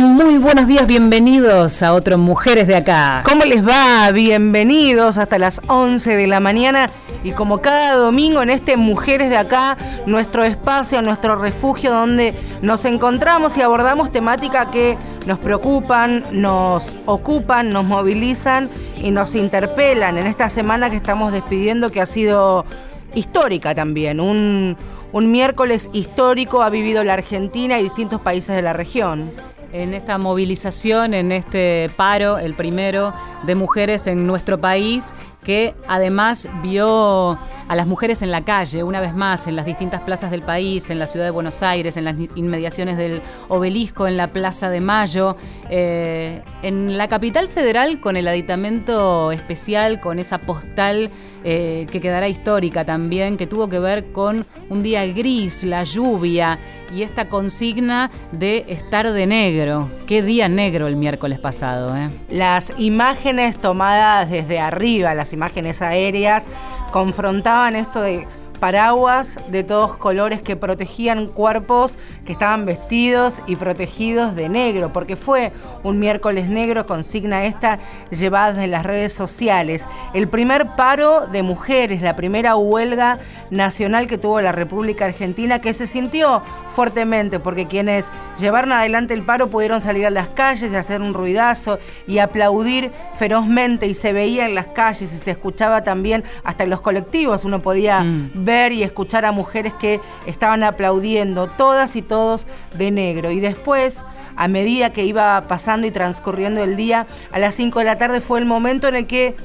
Muy buenos días, bienvenidos a otro Mujeres de Acá. ¿Cómo les va? Bienvenidos hasta las 11 de la mañana y como cada domingo en este Mujeres de Acá, nuestro espacio, nuestro refugio donde nos encontramos y abordamos temáticas que nos preocupan, nos ocupan, nos movilizan y nos interpelan en esta semana que estamos despidiendo que ha sido histórica también, un miércoles histórico ha vivido la Argentina y distintos países de la región en esta movilización, en este paro, el primero de mujeres en nuestro país, que además vio a las mujeres en la calle, una vez más, en las distintas plazas del país, en la ciudad de Buenos Aires, en las inmediaciones del obelisco, en la Plaza de Mayo, eh, en la capital federal con el aditamento especial, con esa postal eh, que quedará histórica también, que tuvo que ver con un día gris, la lluvia y esta consigna de estar de negro. Qué día negro el miércoles pasado. ¿eh? Las imágenes tomadas desde arriba, las imágenes aéreas, confrontaban esto de paraguas de todos colores que protegían cuerpos que estaban vestidos y protegidos de negro, porque fue un miércoles negro, consigna esta llevada en las redes sociales. El primer paro de mujeres, la primera huelga nacional que tuvo la República Argentina, que se sintió fuertemente, porque quienes llevaron adelante el paro pudieron salir a las calles y hacer un ruidazo y aplaudir ferozmente y se veía en las calles y se escuchaba también hasta en los colectivos, uno podía mm. ver y escuchar a mujeres que estaban aplaudiendo, todas y todos de negro. Y después, a medida que iba pasando y transcurriendo el día, a las 5 de la tarde fue el momento en el que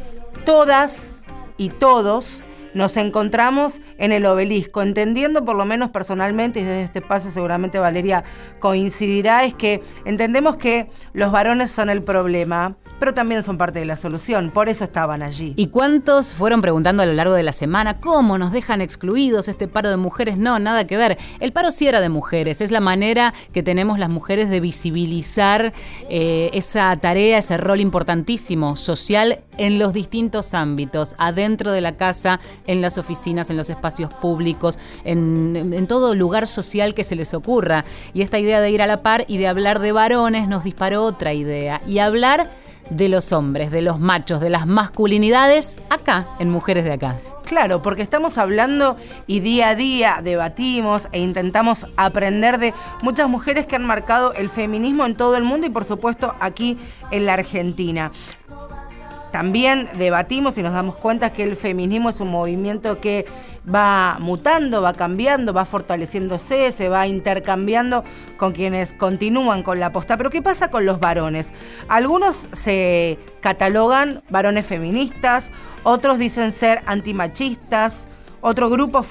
todas y todos nos encontramos en el obelisco, entendiendo por lo menos personalmente, y desde este paso seguramente Valeria coincidirá, es que entendemos que los varones son el problema, pero también son parte de la solución, por eso estaban allí. ¿Y cuántos fueron preguntando a lo largo de la semana cómo nos dejan excluidos este paro de mujeres? No, nada que ver. El paro sí era de mujeres, es la manera que tenemos las mujeres de visibilizar eh, esa tarea, ese rol importantísimo social en los distintos ámbitos, adentro de la casa, en las oficinas, en los espacios públicos, en, en todo lugar social que se les ocurra. Y esta idea de ir a la par y de hablar de varones nos disparó otra idea. Y hablar de los hombres, de los machos, de las masculinidades, acá, en Mujeres de Acá. Claro, porque estamos hablando y día a día debatimos e intentamos aprender de muchas mujeres que han marcado el feminismo en todo el mundo y por supuesto aquí en la Argentina. También debatimos y nos damos cuenta que el feminismo es un movimiento que va mutando, va cambiando, va fortaleciéndose, se va intercambiando con quienes continúan con la posta. Pero ¿qué pasa con los varones? Algunos se catalogan varones feministas, otros dicen ser antimachistas, otros grupos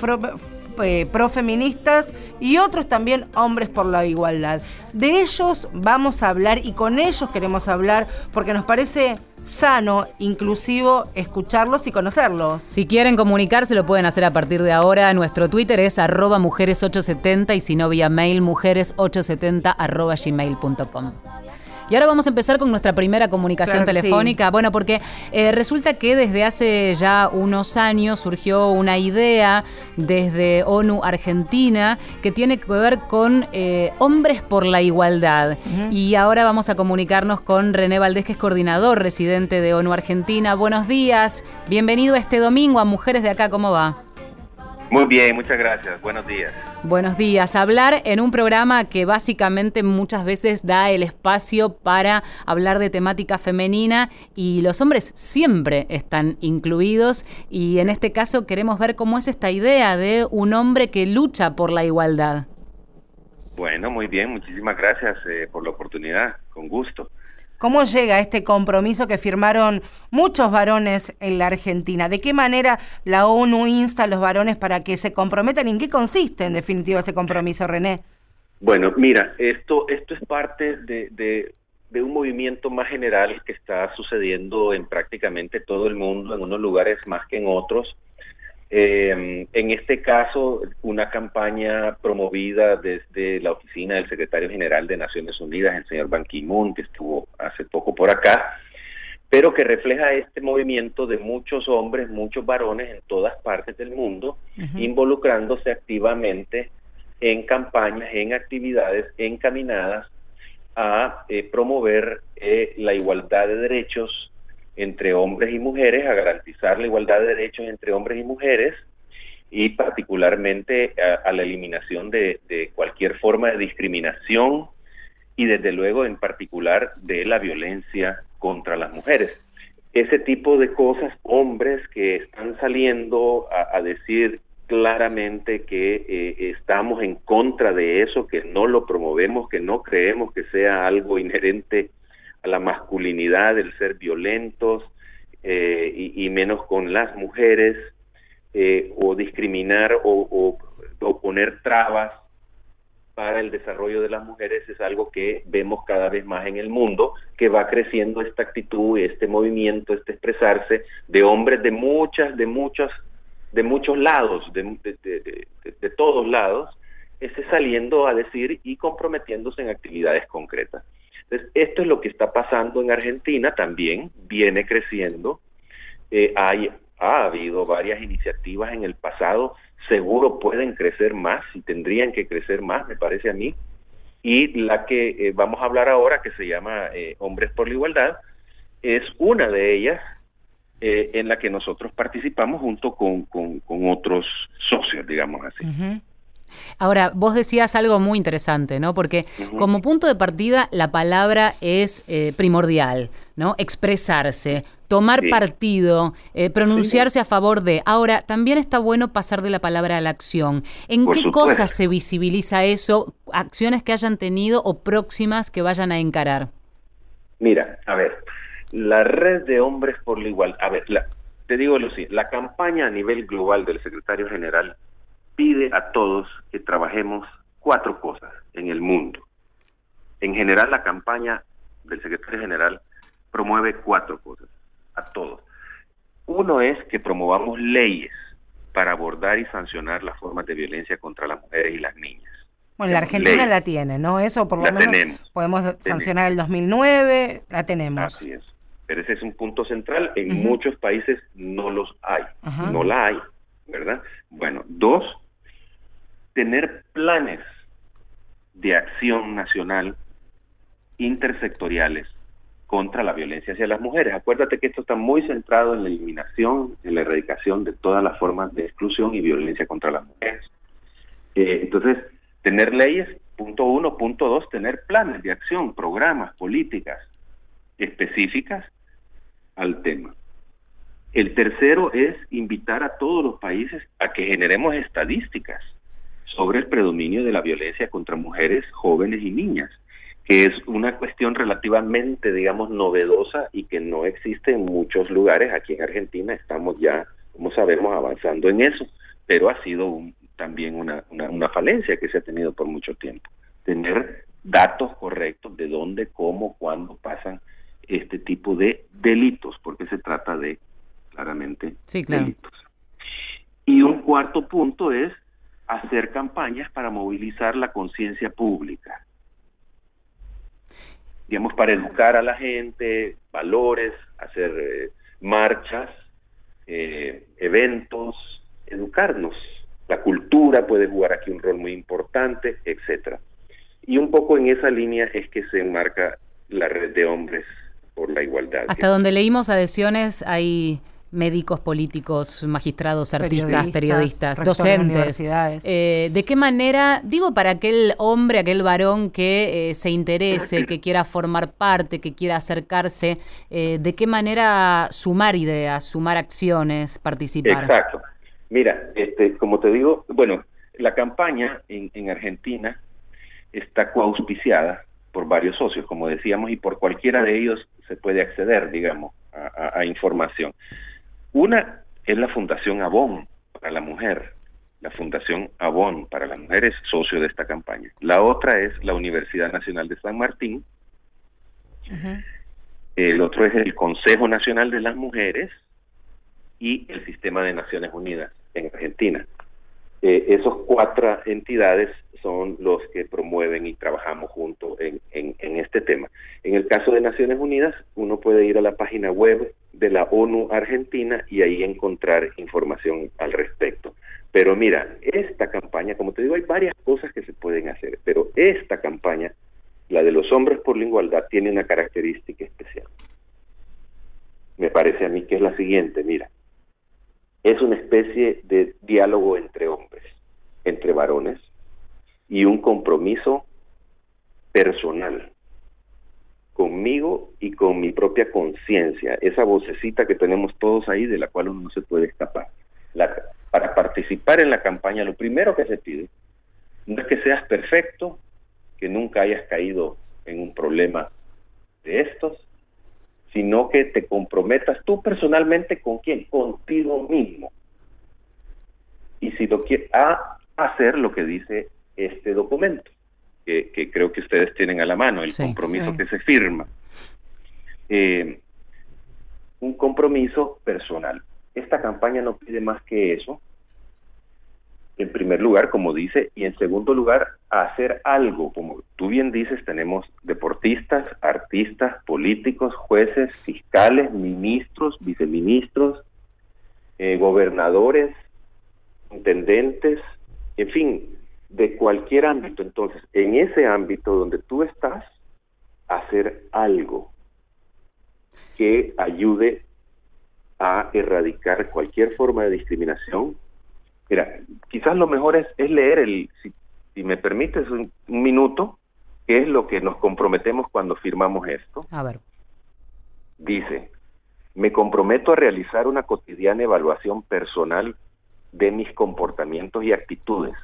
eh, profeministas y otros también hombres por la igualdad. De ellos vamos a hablar y con ellos queremos hablar porque nos parece sano, inclusivo, escucharlos y conocerlos. Si quieren comunicarse lo pueden hacer a partir de ahora. Nuestro Twitter es arroba mujeres870 y si no vía mail mujeres870 arroba gmail.com. Y ahora vamos a empezar con nuestra primera comunicación telefónica. Bueno, porque eh, resulta que desde hace ya unos años surgió una idea desde ONU Argentina que tiene que ver con eh, hombres por la igualdad. Y ahora vamos a comunicarnos con René Valdés, que es coordinador residente de ONU Argentina. Buenos días, bienvenido este domingo a Mujeres de Acá, ¿cómo va? Muy bien, muchas gracias. Buenos días. Buenos días. Hablar en un programa que básicamente muchas veces da el espacio para hablar de temática femenina y los hombres siempre están incluidos y en este caso queremos ver cómo es esta idea de un hombre que lucha por la igualdad. Bueno, muy bien. Muchísimas gracias eh, por la oportunidad. Con gusto. ¿Cómo llega este compromiso que firmaron muchos varones en la Argentina? ¿De qué manera la ONU insta a los varones para que se comprometan? ¿Y en qué consiste en definitiva ese compromiso, René? Bueno, mira, esto, esto es parte de, de un movimiento más general que está sucediendo en prácticamente todo el mundo, en unos lugares más que en otros eh, en este caso, una campaña promovida desde la oficina del secretario general de Naciones Unidas, el señor Ban Ki-moon, que estuvo hace poco por acá, pero que refleja este movimiento de muchos hombres, muchos varones en todas partes del mundo, involucrándose activamente en campañas, en actividades encaminadas a eh, promover eh, la igualdad de derechos entre hombres y mujeres, a garantizar la igualdad de derechos entre hombres y mujeres y particularmente a, la eliminación de, cualquier forma de discriminación y desde luego en particular de la violencia contra las mujeres. Ese tipo de cosas, hombres que están saliendo a, decir claramente que eh, estamos en contra de eso, que no lo promovemos, que no creemos que sea algo inherente a la masculinidad, el ser violentos eh, y, menos con las mujeres, eh, o discriminar o, poner trabas para el desarrollo de las mujeres es algo que vemos cada vez más en el mundo, que va creciendo esta actitud, este movimiento, este expresarse de hombres de muchas, de muchos, de muchos lados, de, de, todos lados, ese saliendo a decir y comprometiéndose en actividades concretas. Entonces, esto es lo que está pasando en Argentina también, viene creciendo. Eh, hay, ha habido varias iniciativas en el pasado seguro pueden crecer más y tendrían que crecer más, me parece a mí. Y la que eh, vamos a hablar ahora, que se llama eh, Hombres por la Igualdad, es una de ellas en la que nosotros participamos junto con, con, otros socios, digamos así. Ahora, vos decías algo muy interesante, ¿no? Porque como punto de partida la palabra es eh, primordial, ¿no? Expresarse, tomar partido, eh, pronunciarse a favor de. Ahora, también está bueno pasar de la palabra a la acción. ¿En qué cosas se visibiliza eso? Acciones que hayan tenido o próximas que vayan a encarar. Mira, a ver, la red de hombres por la igualdad, a ver, te digo lo siguiente, la campaña a nivel global del secretario general pide a todos que trabajemos cuatro cosas en el mundo. En general, la campaña del secretario general promueve cuatro cosas a todos. Uno es que promovamos leyes para abordar y sancionar las formas de violencia contra las mujeres y las niñas. Bueno, la Argentina la tiene, ¿no? Eso por lo menos podemos sancionar el 2009, la tenemos. Así es. Pero ese es un punto central. En muchos países no los hay, no la hay, ¿verdad? Bueno, dos, tener planes de acción nacional intersectoriales contra la violencia hacia las mujeres. Acuérdate que esto está muy centrado en la eliminación, en la erradicación de todas las formas de exclusión y violencia contra las mujeres. Eh, entonces, tener leyes, punto uno, punto dos, tener planes de acción, programas, políticas específicas al tema. El tercero es invitar a todos los países a que generemos estadísticas sobre el predominio de la violencia contra mujeres, jóvenes y niñas, que es una cuestión relativamente, digamos, novedosa y que no existe en muchos lugares. Aquí en Argentina estamos ya, como sabemos, avanzando en eso, pero ha sido también una, una, falencia que se ha tenido por mucho tiempo. Tener datos correctos de dónde, cómo, cuándo pasan este tipo de delitos, porque se trata de claramente delitos. Y un cuarto punto es hacer campañas para movilizar la conciencia pública. Digamos, para educar a la gente, valores, hacer eh, marchas, eh, eventos, educarnos. La cultura puede jugar aquí un rol muy importante, etcétera. Y un poco en esa línea es que se enmarca la red de hombres por la igualdad. Hasta donde leímos adhesiones hay médicos, políticos, magistrados, artistas, periodistas, docentes. Eh, ¿De qué manera, digo, para aquel hombre, aquel varón que eh, se interese, que quiera formar parte, que quiera acercarse, eh, de qué manera sumar ideas, sumar acciones, participar? Exacto. Mira, este, como te digo, bueno, la campaña en, en Argentina está coauspiciada por varios socios, como decíamos, y por cualquiera de ellos se puede acceder, digamos, a información. Una es la Fundación Avon para la mujer. La Fundación Avon para la mujer es socio de esta campaña. La otra es la Universidad Nacional de San Martín. El otro es el Consejo Nacional de las Mujeres y el Sistema de Naciones Unidas en Argentina. Eh, esos cuatro entidades son los que promueven y trabajamos juntos en, en, este tema. En el caso de Naciones Unidas, uno puede ir a la página web de la ONU Argentina y ahí encontrar información al respecto. Pero mira, esta campaña, como te digo, hay varias cosas que se pueden hacer, pero esta campaña la de los hombres por la igualdad, tiene una característica especial. Me parece a mí que es la siguiente, mira, es una especie de diálogo entre hombres, entre varones, y un compromiso personal conmigo y con mi propia conciencia, esa vocecita que tenemos todos ahí de la cual uno no se puede escapar. para participar en la campaña, lo primero que se pide no es que seas perfecto, que nunca hayas caído en un problema de estos, sino que te comprometas tú personalmente con quién, contigo mismo. Y si lo quieres, a hacer lo que dice este documento que, creo que ustedes tienen a la mano, el compromiso que se firma. Eh, un compromiso personal. Esta campaña no pide más que eso. En primer lugar, como dice, y en segundo lugar, hacer algo. Como tú bien dices, tenemos deportistas, artistas, políticos, jueces, fiscales, ministros, viceministros, eh, gobernadores, intendentes, en fin, de cualquier ámbito. Entonces, en ese ámbito donde tú estás, hacer algo que ayude a erradicar cualquier forma de discriminación. Mira, quizás lo mejor es, leer el, si, me permites un, un, minuto, qué es lo que nos comprometemos cuando firmamos esto. A ver. Dice, me comprometo a realizar una cotidiana evaluación personal de mis comportamientos y actitudes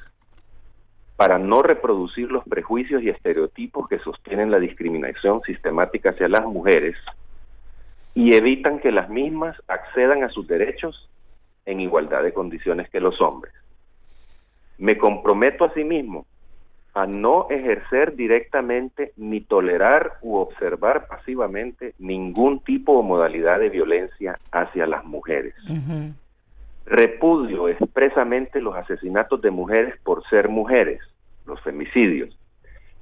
para no reproducir los prejuicios y estereotipos que sostienen la discriminación sistemática hacia las mujeres y evitan que las mismas accedan a sus derechos en igualdad de condiciones que los hombres. Me comprometo asimismo a no ejercer directamente ni tolerar u observar pasivamente ningún tipo o modalidad de violencia hacia las mujeres. Repudio expresamente los asesinatos de mujeres por ser mujeres, los femicidios,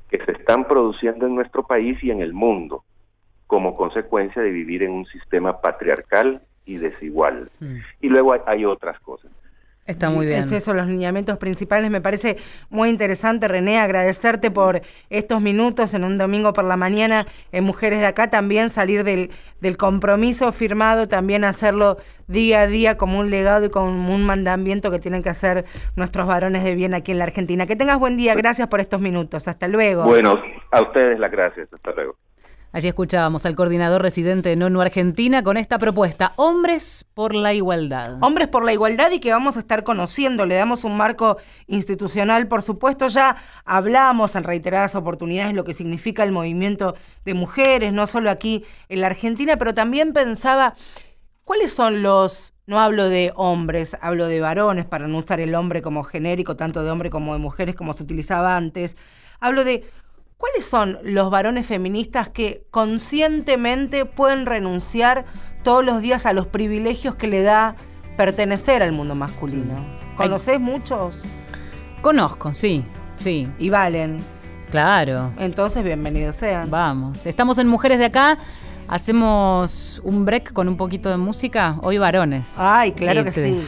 que se están produciendo en nuestro país y en el mundo como consecuencia de vivir en un sistema patriarcal y desigual. Mm. Y luego hay otras cosas. Está muy bien. Es eso, los lineamientos principales. Me parece muy interesante, René, agradecerte por estos minutos en un domingo por la mañana en Mujeres de Acá, también salir del, del compromiso firmado, también hacerlo día a día como un legado y como un mandamiento que tienen que hacer nuestros varones de bien aquí en la Argentina. Que tengas buen día, gracias por estos minutos. Hasta luego. Bueno, a ustedes las gracias. Hasta luego. Allí escuchábamos al coordinador residente de ONU Argentina con esta propuesta, Hombres por la Igualdad. Hombres por la Igualdad y que vamos a estar conociendo, le damos un marco institucional, por supuesto, ya hablamos en reiteradas oportunidades lo que significa el movimiento de mujeres, no solo aquí en la Argentina, pero también pensaba, ¿cuáles son los no hablo de hombres, hablo de varones, para no usar el hombre como genérico, tanto de hombre como de mujeres, como se utilizaba antes. Hablo de ¿Cuáles son los varones feministas que conscientemente pueden renunciar todos los días a los privilegios que le da pertenecer al mundo masculino? ¿Conoces muchos? Conozco, sí, sí. Y valen. Claro. Entonces, bienvenidos sean. Vamos. Estamos en Mujeres de Acá. Hacemos un break con un poquito de música. Hoy varones. Ay, claro que este, sí.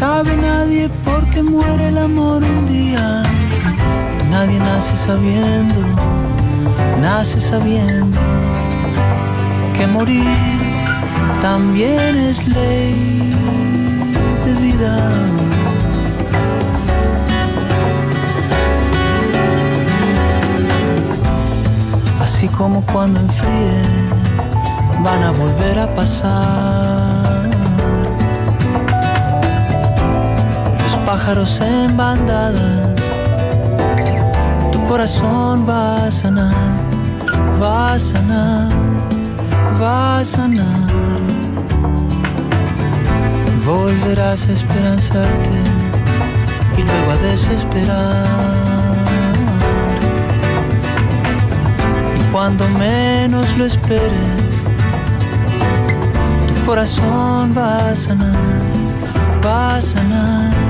sabe nadie por porque muere el amor un día. Nadie nace sabiendo, nace sabiendo que morir también es ley de vida. Así como cuando enfríe, van a volver a pasar. En bandadas, tu corazón va a sanar, va a sanar, va a sanar. Volverás a esperanzarte y luego a desesperar. cuando menos lo esperes, tu corazón va a sanar, va a sanar,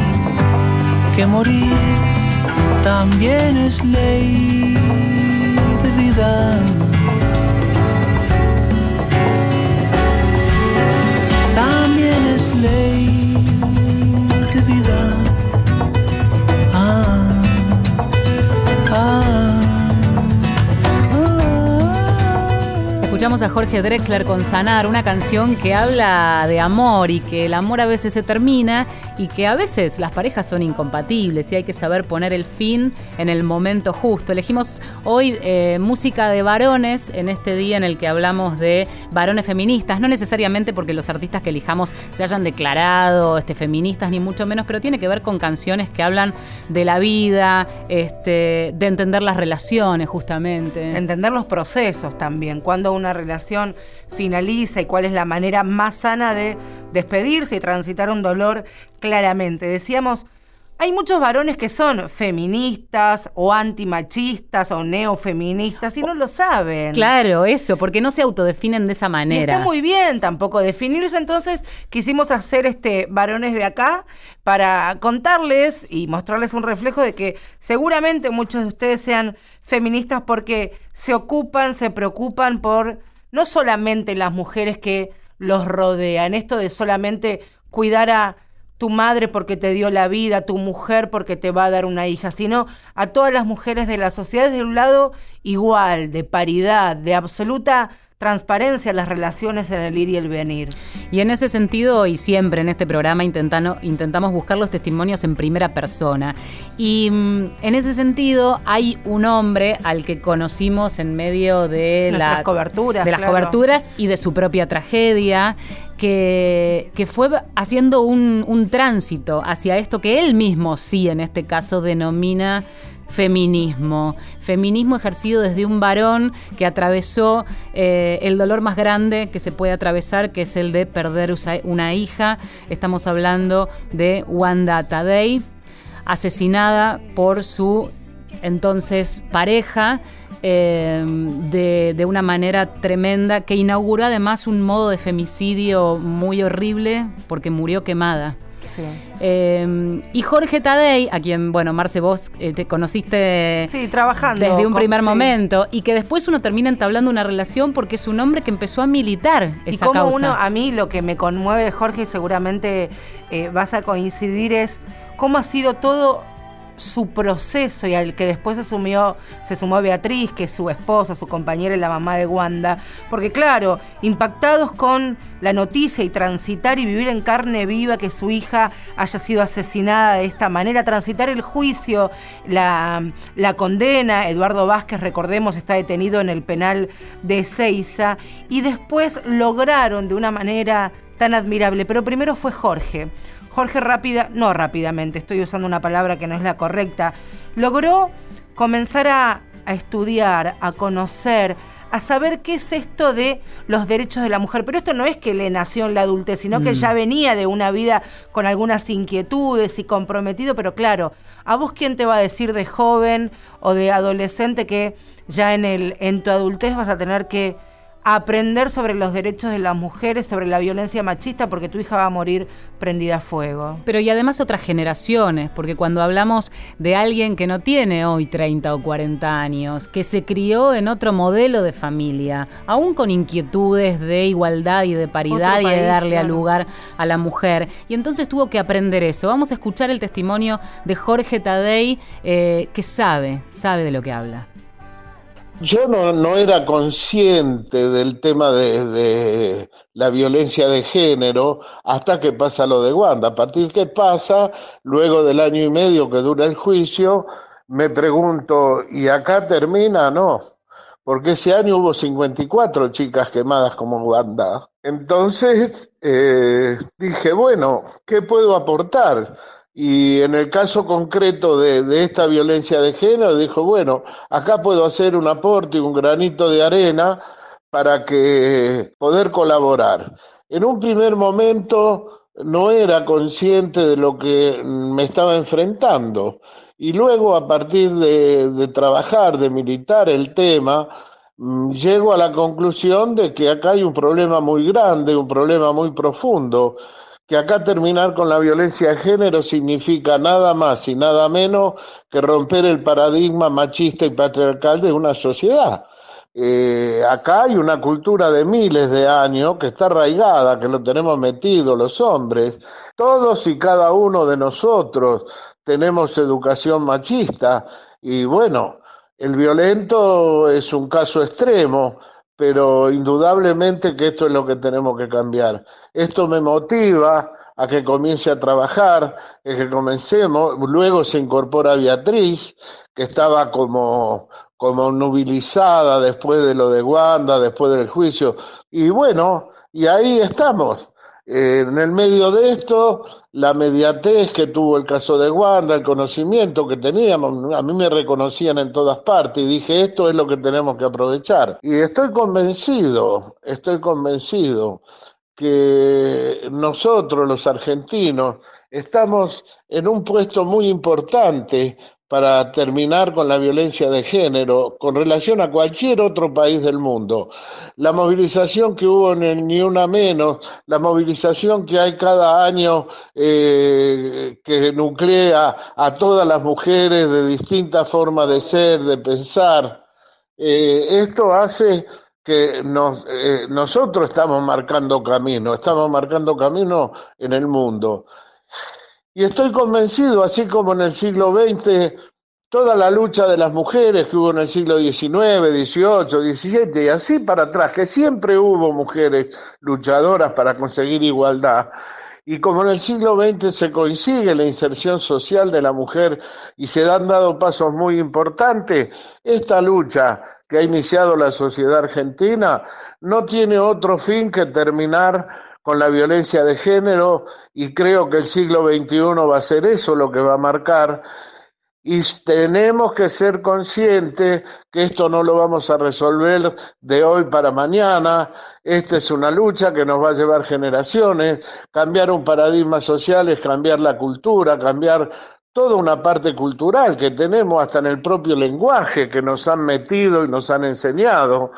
morir también es ley de vida. También es ley de vida. Ah, ah. Escuchamos a Jorge Drexler con Sanar, una canción que habla de amor y que el amor a veces se termina y que a veces las parejas son incompatibles y hay que saber poner el fin en el momento justo. Elegimos hoy eh, música de varones en este día en el que hablamos de varones feministas, no necesariamente porque los artistas que elijamos se hayan declarado este, feministas ni mucho menos, pero tiene que ver con canciones que hablan de la vida, este, de entender las relaciones justamente. Entender los procesos también, cuando una relación finaliza y cuál es la manera más sana de despedirse y transitar un dolor claramente. Decíamos, hay muchos varones que son feministas o antimachistas o neofeministas y no lo saben. Claro, eso, porque no se autodefinen de esa manera. Y está muy bien tampoco definirse, entonces quisimos hacer este varones de acá para contarles y mostrarles un reflejo de que seguramente muchos de ustedes sean feministas porque se ocupan, se preocupan por no solamente las mujeres que los rodean, esto de solamente cuidar a tu madre porque te dio la vida, tu mujer porque te va a dar una hija, sino a todas las mujeres de la sociedad de un lado igual, de paridad, de absoluta transparencia en las relaciones en el ir y el venir. Y en ese sentido, y siempre en este programa intentamos buscar los testimonios en primera persona. Y mm, en ese sentido hay un hombre al que conocimos en medio de, las coberturas, de las coberturas y de su propia tragedia que, fue haciendo un, un tránsito hacia esto que él mismo sí en este caso denomina feminismo. Feminismo ejercido desde un varón que atravesó eh, el dolor más grande que se puede atravesar, que es el de perder una hija. Estamos hablando de Wanda Tadei, asesinada por su entonces pareja eh, de, una manera tremenda, que inauguró además un modo de femicidio muy horrible porque murió quemada. Eh, y Jorge Tadei, a quien, bueno, Marce, vos eh, te conociste sí, trabajando desde un primer momento, y que después uno termina entablando una relación porque es un hombre que empezó a militar esa y como causa. uno, a mí lo que me conmueve de Jorge, y seguramente vas a coincidir, es cómo ha sido todo su proceso y al que después se, se sumó Beatriz, que es su esposa, su compañera y la mamá de Wanda. Porque claro, impactados con la noticia y transitar y vivir en carne viva que su hija haya sido asesinada de esta manera, transitar el juicio, la, la condena, Eduardo Vázquez, recordemos, está detenido en el penal de Ceiza, y después lograron de una manera tan admirable, pero primero fue Jorge. Jorge rápida, no rápidamente, estoy usando una palabra que no es la correcta, logró comenzar a, estudiar, a conocer, a saber qué es esto de los derechos de la mujer. Pero esto no es que le nació en la adultez, sino que mm. ya venía de una vida con algunas inquietudes y comprometido, pero claro, ¿a vos quién te va a decir de joven o de adolescente que ya en, el, en tu adultez vas a tener que aprender sobre los derechos de las mujeres, sobre la violencia machista, porque tu hija va a morir prendida a fuego. Pero y además otras generaciones, porque cuando hablamos de alguien que no tiene hoy 30 o 40 años, que se crió en otro modelo de familia, aún con inquietudes de igualdad y de paridad y de darle lugar a la mujer, y entonces tuvo que aprender eso. Vamos a escuchar el testimonio de Jorge Tadei, eh, que sabe, sabe de lo que habla yo no, era consciente del tema de, la violencia de género hasta que pasa lo de Wanda. A partir que pasa, luego del año y medio que dura el juicio, me pregunto, ¿y acá termina? No, porque ese año hubo 54 chicas quemadas como Wanda. Entonces eh, dije, bueno, ¿qué puedo aportar? Y en el caso concreto de, esta violencia de género, dijo, bueno, acá puedo hacer un aporte, un granito de arena para que poder colaborar. En un primer momento no era consciente de lo que me estaba enfrentando. Y luego, a partir de, de trabajar, de militar el tema, mm, llego a la conclusión de que acá hay un problema muy grande, un problema muy profundo que acá terminar con la violencia de género significa nada más y nada menos que romper el paradigma machista y patriarcal de una sociedad. Eh, acá hay una cultura de miles de años que está arraigada, que lo tenemos metido los hombres. Todos y cada uno de nosotros tenemos educación machista y bueno, el violento es un caso extremo, pero indudablemente que esto es lo que tenemos que cambiar. Esto me motiva a que comience a trabajar, a que comencemos. Luego se incorpora Beatriz, que estaba como, como nubilizada después de lo de Wanda, después del juicio. Y bueno, y ahí estamos. En el medio de esto, la mediatez que tuvo el caso de Wanda, el conocimiento que teníamos, a mí me reconocían en todas partes y dije, esto es lo que tenemos que aprovechar. Y estoy convencido, estoy convencido que nosotros los argentinos estamos en un puesto muy importante para terminar con la violencia de género con relación a cualquier otro país del mundo. La movilización que hubo en el Ni Una Menos, la movilización que hay cada año eh, que nuclea a todas las mujeres de distintas formas de ser, de pensar, eh, esto hace que eh, nosotros estamos marcando camino, estamos marcando camino en el mundo. Y estoy convencido, así como en el siglo XX, toda la lucha de las mujeres que hubo en el siglo XIX, XVIII, XVII y así para atrás, que siempre hubo mujeres luchadoras para conseguir igualdad. Y como en el siglo XX se coincide la inserción social de la mujer y se han dado pasos muy importantes, esta lucha que ha iniciado la sociedad argentina no tiene otro fin que terminar con la violencia de género y creo que el siglo XXI va a ser eso lo que va a marcar y tenemos que ser conscientes que esto no lo vamos a resolver de hoy para mañana. Esta es una lucha que nos va a llevar generaciones. Cambiar un paradigma social es cambiar la cultura, cambiar toda una parte cultural que tenemos hasta en el propio lenguaje que nos han metido y nos han enseñado.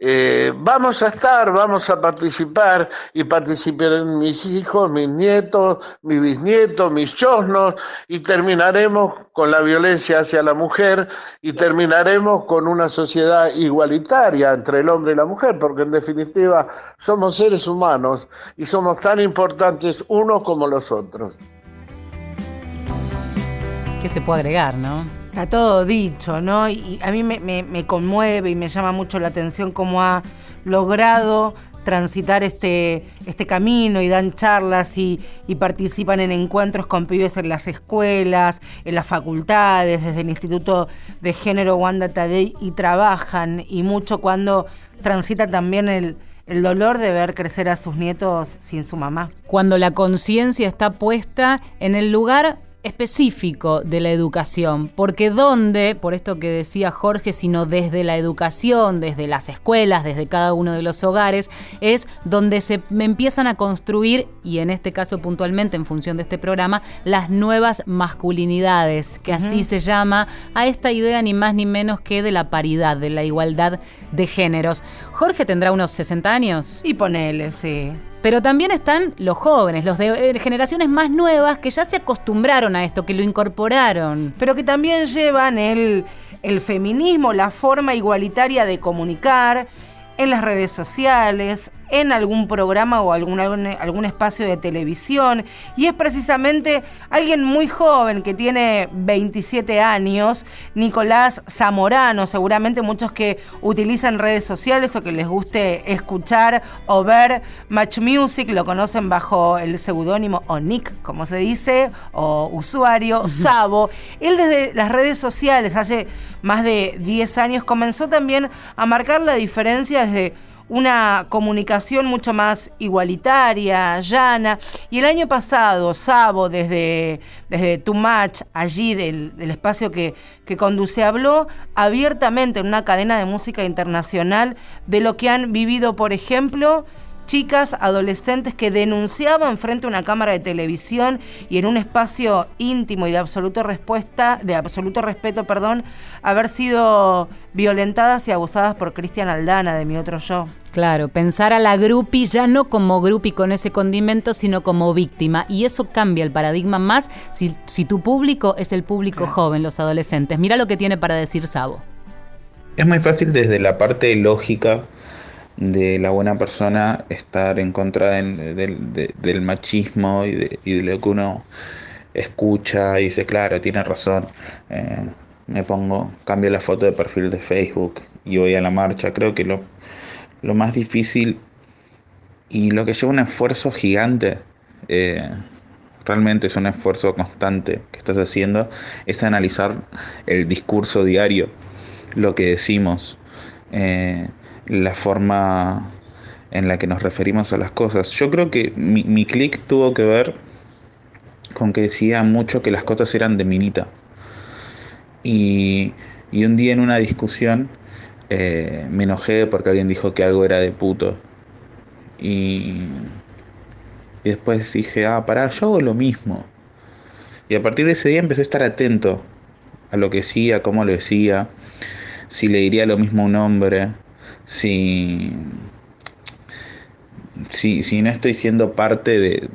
Eh, vamos a estar, vamos a participar y participarán mis hijos, mis nietos, mis bisnietos, mis chosnos y terminaremos con la violencia hacia la mujer y terminaremos con una sociedad igualitaria entre el hombre y la mujer, porque en definitiva somos seres humanos y somos tan importantes unos como los otros. ¿Qué se puede agregar, no? Está todo dicho, ¿no? Y a mí me, conmueve y me llama mucho la atención cómo ha logrado transitar este, este camino y dan charlas y, participan en encuentros con pibes en las escuelas, en las facultades, desde el Instituto de Género Wanda Tadei y trabajan y mucho cuando transita también el, el dolor de ver crecer a sus nietos sin su mamá. Cuando la conciencia está puesta en el lugar específico de la educación, porque donde, por esto que decía Jorge, sino desde la educación, desde las escuelas, desde cada uno de los hogares, es donde se empiezan a construir, y en este caso puntualmente en función de este programa, las nuevas masculinidades, que así se llama a esta idea ni más ni menos que de la paridad, de la igualdad de géneros. Jorge tendrá unos 60 años. Y ponele, sí. Pero también están los jóvenes, los de eh, generaciones más nuevas que ya se acostumbraron a esto, que lo incorporaron. Pero que también llevan el, el feminismo, la forma igualitaria de comunicar en las redes sociales, en algún programa o algún, algún, espacio de televisión. Y es precisamente alguien muy joven que tiene 27 años, Nicolás Zamorano, seguramente muchos que utilizan redes sociales o que les guste escuchar o ver Match Music, lo conocen bajo el seudónimo o Nick, como se dice, o usuario, Sabo. Él desde las redes sociales, hace más de 10 años, comenzó también a marcar la diferencia desde una comunicación mucho más igualitaria, llana. Y el año pasado, Sabo, desde, desde Too Much, allí del, espacio que, que conduce, habló abiertamente en una cadena de música internacional de lo que han vivido, por ejemplo, chicas, adolescentes que denunciaban frente a una cámara de televisión y en un espacio íntimo y de absoluto respuesta, de absoluto respeto, perdón, haber sido violentadas y abusadas por Cristian Aldana de mi otro yo. Claro, pensar a la grupi ya no como grupi con ese condimento, sino como víctima. Y eso cambia el paradigma más si, si tu público es el público joven, los adolescentes. Mira lo que tiene para decir Sabo. Es muy fácil desde la parte lógica de la buena persona estar en contra del, machismo y de, lo que uno escucha y dice, claro, tiene razón. Eh, me pongo, cambio la foto de perfil de Facebook y voy a la marcha. Creo que lo, lo más difícil y lo que lleva un esfuerzo gigante, eh, realmente es un esfuerzo constante que estás haciendo, es analizar el discurso diario, lo que decimos. Eh, la forma en la que nos referimos a las cosas. Yo creo que mi, mi clic tuvo que ver con que decía mucho que las cosas eran de minita. Y, y un día en una discusión eh, me enojé porque alguien dijo que algo era de puto. Y, y después dije, ah, pará, yo hago lo mismo. Y a partir de ese día empecé a estar atento a lo que decía, cómo lo decía, si le diría lo mismo a un hombre, si, si, no estoy siendo parte de,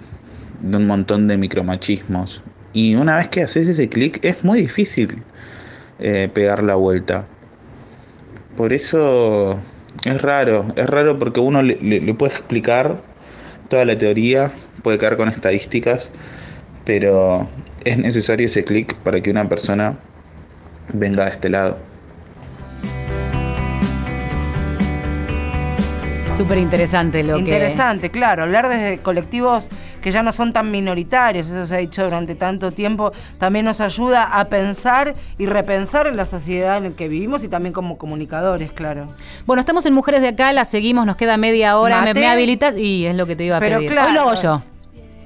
un montón de micromachismos. Y una vez que haces ese clic es muy difícil eh, pegar la vuelta. Por eso es raro, es raro porque uno le, le, puede explicar toda la teoría, puede caer con estadísticas, pero es necesario ese clic para que una persona venga de este lado. Súper interesante lo que... Interesante, claro. Hablar desde colectivos que ya no son tan minoritarios, eso se ha dicho durante tanto tiempo, también nos ayuda a pensar y repensar en la sociedad en la que vivimos y también como comunicadores, claro. Bueno, estamos en Mujeres de Acá, la seguimos, nos queda media hora, me, habilitas y es lo que te iba a pedir. Hoy lo hago yo.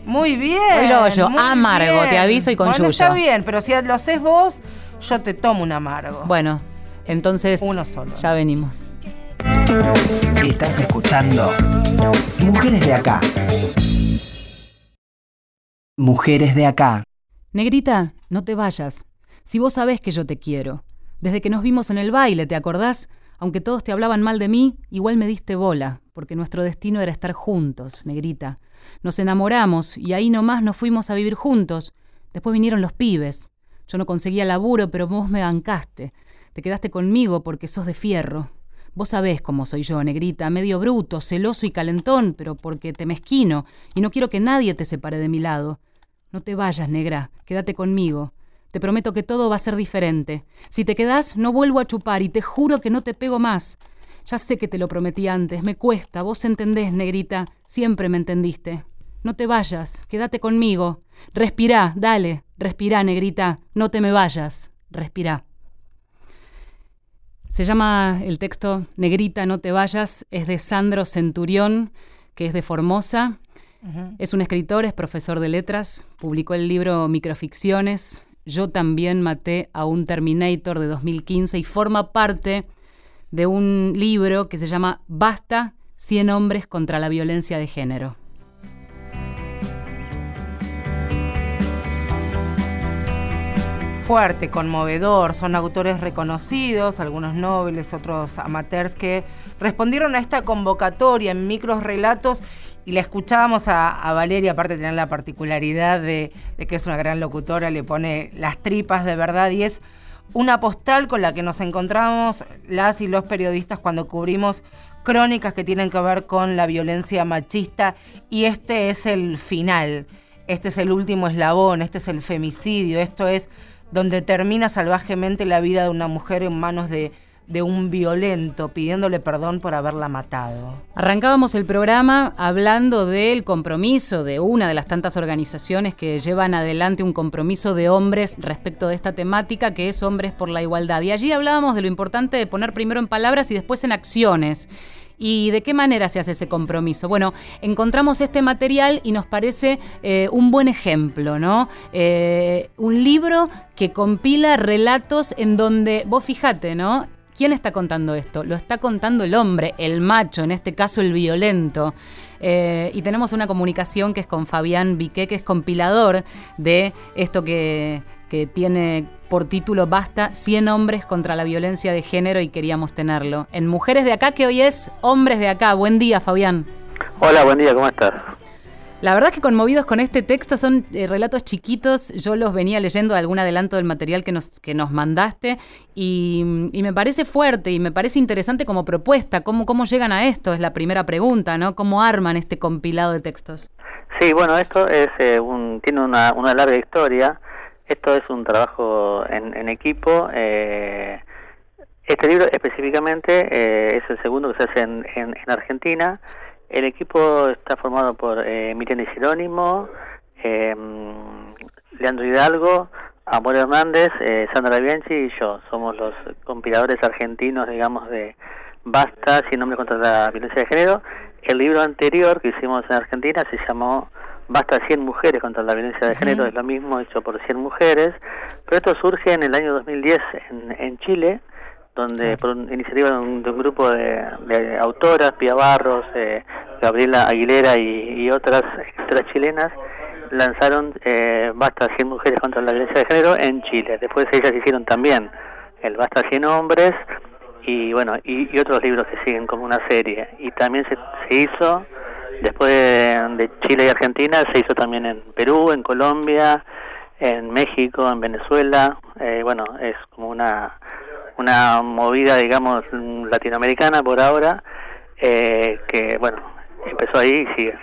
Muy bien. Hoy lo hago yo, amargo, te aviso y con bueno, está bien, pero si lo haces vos, yo te tomo un amargo. Bueno, entonces... Uno solo. Ya venimos. Estás escuchando Mujeres de Acá. Mujeres de Acá. Negrita, no te vayas. Si vos sabés que yo te quiero. Desde que nos vimos en el baile, ¿te acordás? Aunque todos te hablaban mal de mí, igual me diste bola, porque nuestro destino era estar juntos, negrita. Nos enamoramos y ahí nomás nos fuimos a vivir juntos. Después vinieron los pibes. Yo no conseguía laburo, pero vos me bancaste. Te quedaste conmigo porque sos de fierro. Vos sabés cómo soy yo, negrita, medio bruto, celoso y calentón, pero porque te mezquino y no quiero que nadie te separe de mi lado. No te vayas, negra, quédate conmigo. Te prometo que todo va a ser diferente. Si te quedás, no vuelvo a chupar y te juro que no te pego más. Ya sé que te lo prometí antes, me cuesta, vos entendés, negrita, siempre me entendiste. No te vayas, quédate conmigo. Respirá, dale, respirá, negrita, no te me vayas, respirá. Se llama el texto Negrita, no te vayas, es de Sandro Centurión, que es de Formosa. Es un escritor, es profesor de letras, publicó el libro Microficciones, Yo también maté a un Terminator de 2015 y forma parte de un libro que se llama Basta, 100 hombres contra la violencia de género. Fuerte, conmovedor. Son autores reconocidos, algunos nobles, otros amateurs, que respondieron a esta convocatoria en micros relatos y la escuchábamos a, Valeria, aparte de la particularidad de, de, que es una gran locutora, le pone las tripas de verdad y es una postal con la que nos encontramos las y los periodistas cuando cubrimos crónicas que tienen que ver con la violencia machista. Y este es el final, este es el último eslabón, este es el femicidio, esto es donde termina salvajemente la vida de una mujer en manos de, un violento, pidiéndole perdón por haberla matado. Arrancábamos el programa hablando del compromiso de una de las tantas organizaciones que llevan adelante un compromiso de hombres respecto de esta temática, que es Hombres por la Igualdad. Y allí hablábamos de lo importante de poner primero en palabras y después en acciones. ¿Y de qué manera se hace ese compromiso? Bueno, encontramos este material y nos parece eh, un buen ejemplo, ¿no? Eh, un libro que compila relatos en donde, vos fijate, ¿no? ¿Quién está contando esto? Lo está contando el hombre, el macho, en este caso el violento. Eh, y tenemos una comunicación que es con Fabián Viqué, que es compilador de esto que, que tiene por título Basta 100 hombres contra la violencia de género y queríamos tenerlo. En Mujeres de Acá, que hoy es Hombres de Acá. Buen día, Fabián. Hola, buen día, ¿cómo estás? La verdad es que conmovidos con este texto son eh, relatos chiquitos, yo los venía leyendo algún adelanto del material que nos, que nos mandaste y, me parece fuerte y me parece interesante como propuesta, ¿Cómo, cómo llegan a esto, es la primera pregunta, ¿no? ¿Cómo arman este compilado de textos? Sí, bueno, esto es eh, un, tiene una, una larga historia, esto es un trabajo en, equipo. Eh, este libro específicamente eh, es el segundo que se hace en, en, Argentina. El equipo está formado por eh, Miriam Jerónimo, eh, Leandro Hidalgo, Amor Hernández, eh, Sandra Bianchi y yo. Somos los compiladores argentinos, digamos, de Basta, sin nombre contra la violencia de género. El libro anterior que hicimos en Argentina se llamó Basta 100 mujeres contra la violencia de género, es lo mismo hecho por 100 mujeres, pero esto surge en el año 2010 en, en Chile, donde por iniciativa de un, grupo de, autoras, Pia Barros, eh, Gabriela Aguilera y, otras escritoras chilenas, lanzaron eh, Basta 100 mujeres contra la violencia de género en Chile. Después ellas hicieron también el Basta 100 hombres y bueno, y, otros libros que siguen como una serie. Y también se, se hizo Después de, Chile y Argentina se hizo también en Perú, en Colombia, en México, en Venezuela. Eh, bueno, es como una, una movida, digamos, latinoamericana por ahora, eh, que, bueno, empezó ahí y sigue.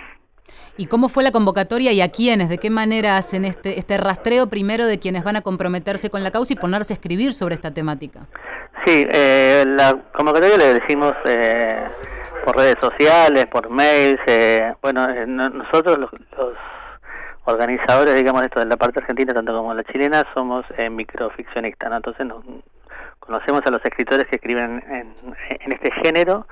¿Y cómo fue la convocatoria y a quiénes? ¿De qué manera hacen este, este rastreo primero de quienes van a comprometerse con la causa y ponerse a escribir sobre esta temática? Sí, eh, la convocatoria le decimos eh, por redes sociales, por mails. Eh, bueno, eh, nosotros los, organizadores, digamos, esto de la parte argentina, tanto como la chilena, somos eh, microficcionistas, Entonces nos, conocemos a los escritores que escriben en, este género,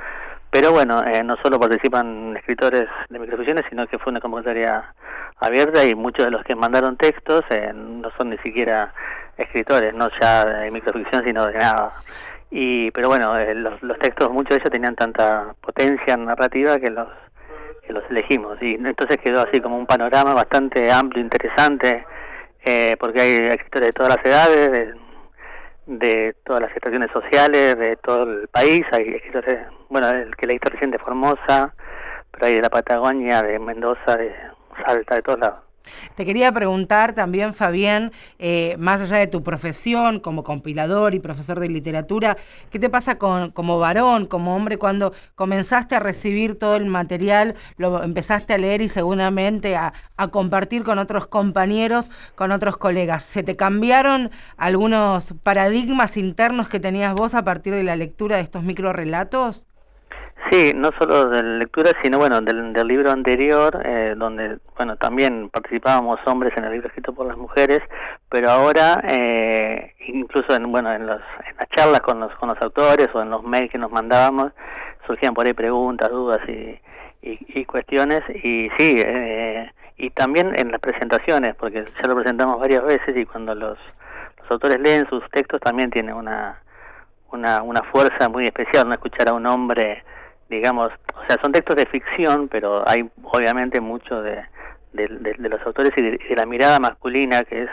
pero bueno, eh, no solo participan escritores de microficciones, sino que fue una convocatoria abierta y muchos de los que mandaron textos no son ni siquiera escritores, no ya de microficción, sino de nada. Y, pero bueno, eh, los, los, textos, muchos de ellos tenían tanta potencia narrativa que los, que los elegimos. Y entonces quedó así como un panorama bastante amplio, interesante, eh, porque hay escritores de todas las edades, de, de todas las estaciones sociales, de todo el país. Hay escritores, bueno, el que leíste recién de Formosa, pero hay de la Patagonia, de Mendoza, de Salta, de todos lados. Te quería preguntar también, Fabián, eh, más allá de tu profesión como compilador y profesor de literatura, ¿qué te pasa con, como varón, como hombre, cuando comenzaste a recibir todo el material, lo empezaste a leer y seguramente a, a compartir con otros compañeros, con otros colegas? ¿Se te cambiaron algunos paradigmas internos que tenías vos a partir de la lectura de estos microrelatos? Sí, no solo de lectura, sino bueno, del, libro anterior, eh, donde bueno también participábamos hombres en el libro escrito por las mujeres, pero ahora eh, incluso en bueno en, los, en las charlas con los con los autores o en los mails que nos mandábamos surgían por ahí preguntas, dudas y, y, cuestiones. Y sí eh, y también en las presentaciones porque ya lo presentamos varias veces y cuando los, los autores leen sus textos también tiene una, una una fuerza muy especial no escuchar a un hombre digamos o sea son textos de ficción pero hay obviamente mucho de de, de, los autores y de, la mirada masculina que es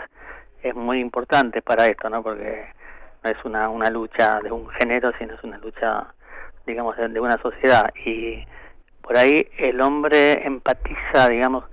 es muy importante para esto no porque no es una una lucha de un género sino es una lucha digamos de, de una sociedad. Y por ahí el hombre empatiza, digamos,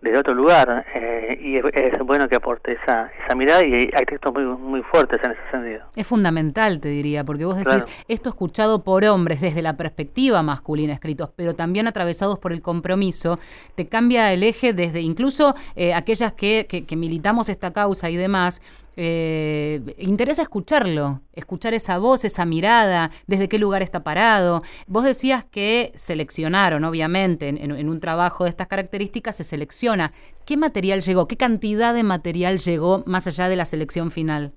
desde otro lugar eh, y es, bueno que aporte esa, esa mirada y hay textos muy, muy fuertes en ese sentido. Es fundamental, te diría, porque vos decís, esto escuchado por hombres desde la perspectiva masculina escritos, pero también atravesados por el compromiso, te cambia el eje desde incluso eh, aquellas que, que, que militamos esta causa y demás, eh, interesa escucharlo, escuchar esa voz, esa mirada, desde qué lugar está parado. Vos decías que seleccionaron, obviamente, en, un trabajo de estas características se selecciona. ¿Qué material llegó? ¿Qué cantidad de material llegó más allá de la selección final?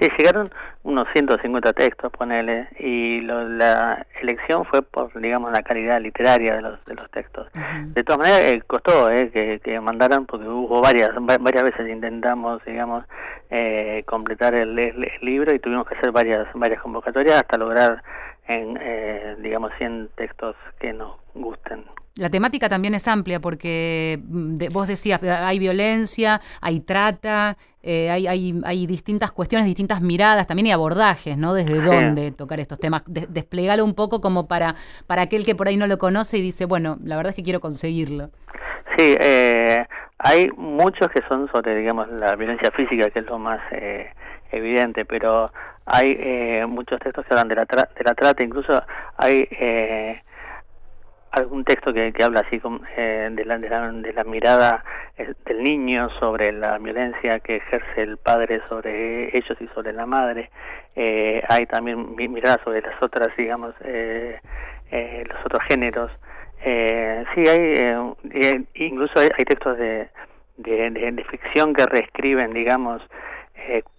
Sí, llegaron unos 150 textos, ponele, y la elección fue por, digamos, la calidad literaria de los, de los textos. De todas maneras, eh, costó eh, que, que mandaran, porque hubo varias, varias veces intentamos, digamos, eh, completar el, libro y tuvimos que hacer varias, varias convocatorias hasta lograr, en, eh, digamos, 100 textos que nos gusten. La temática también es amplia porque mm, vos decías, hay violencia, hay trata, eh, hay, hay, hay, distintas cuestiones, distintas miradas, también hay abordajes, ¿no? Desde dónde tocar estos temas. desplegalo un poco como para, para aquel que por ahí no lo conoce y dice, bueno, la verdad es que quiero conseguirlo. Sí, eh, hay muchos que son sobre, digamos, la violencia física, que es lo más eh, evidente, pero hay eh, muchos textos que hablan de la, de la trata, incluso hay eh, algún texto que, habla así eh, de, la, de, la, de, la, mirada eh, del niño sobre la violencia que ejerce el padre sobre ellos y sobre la madre. Eh, hay también mirada sobre las otras, digamos, eh, los otros géneros. Sí, hay, incluso hay, hay textos de, de, ficción que reescriben, digamos,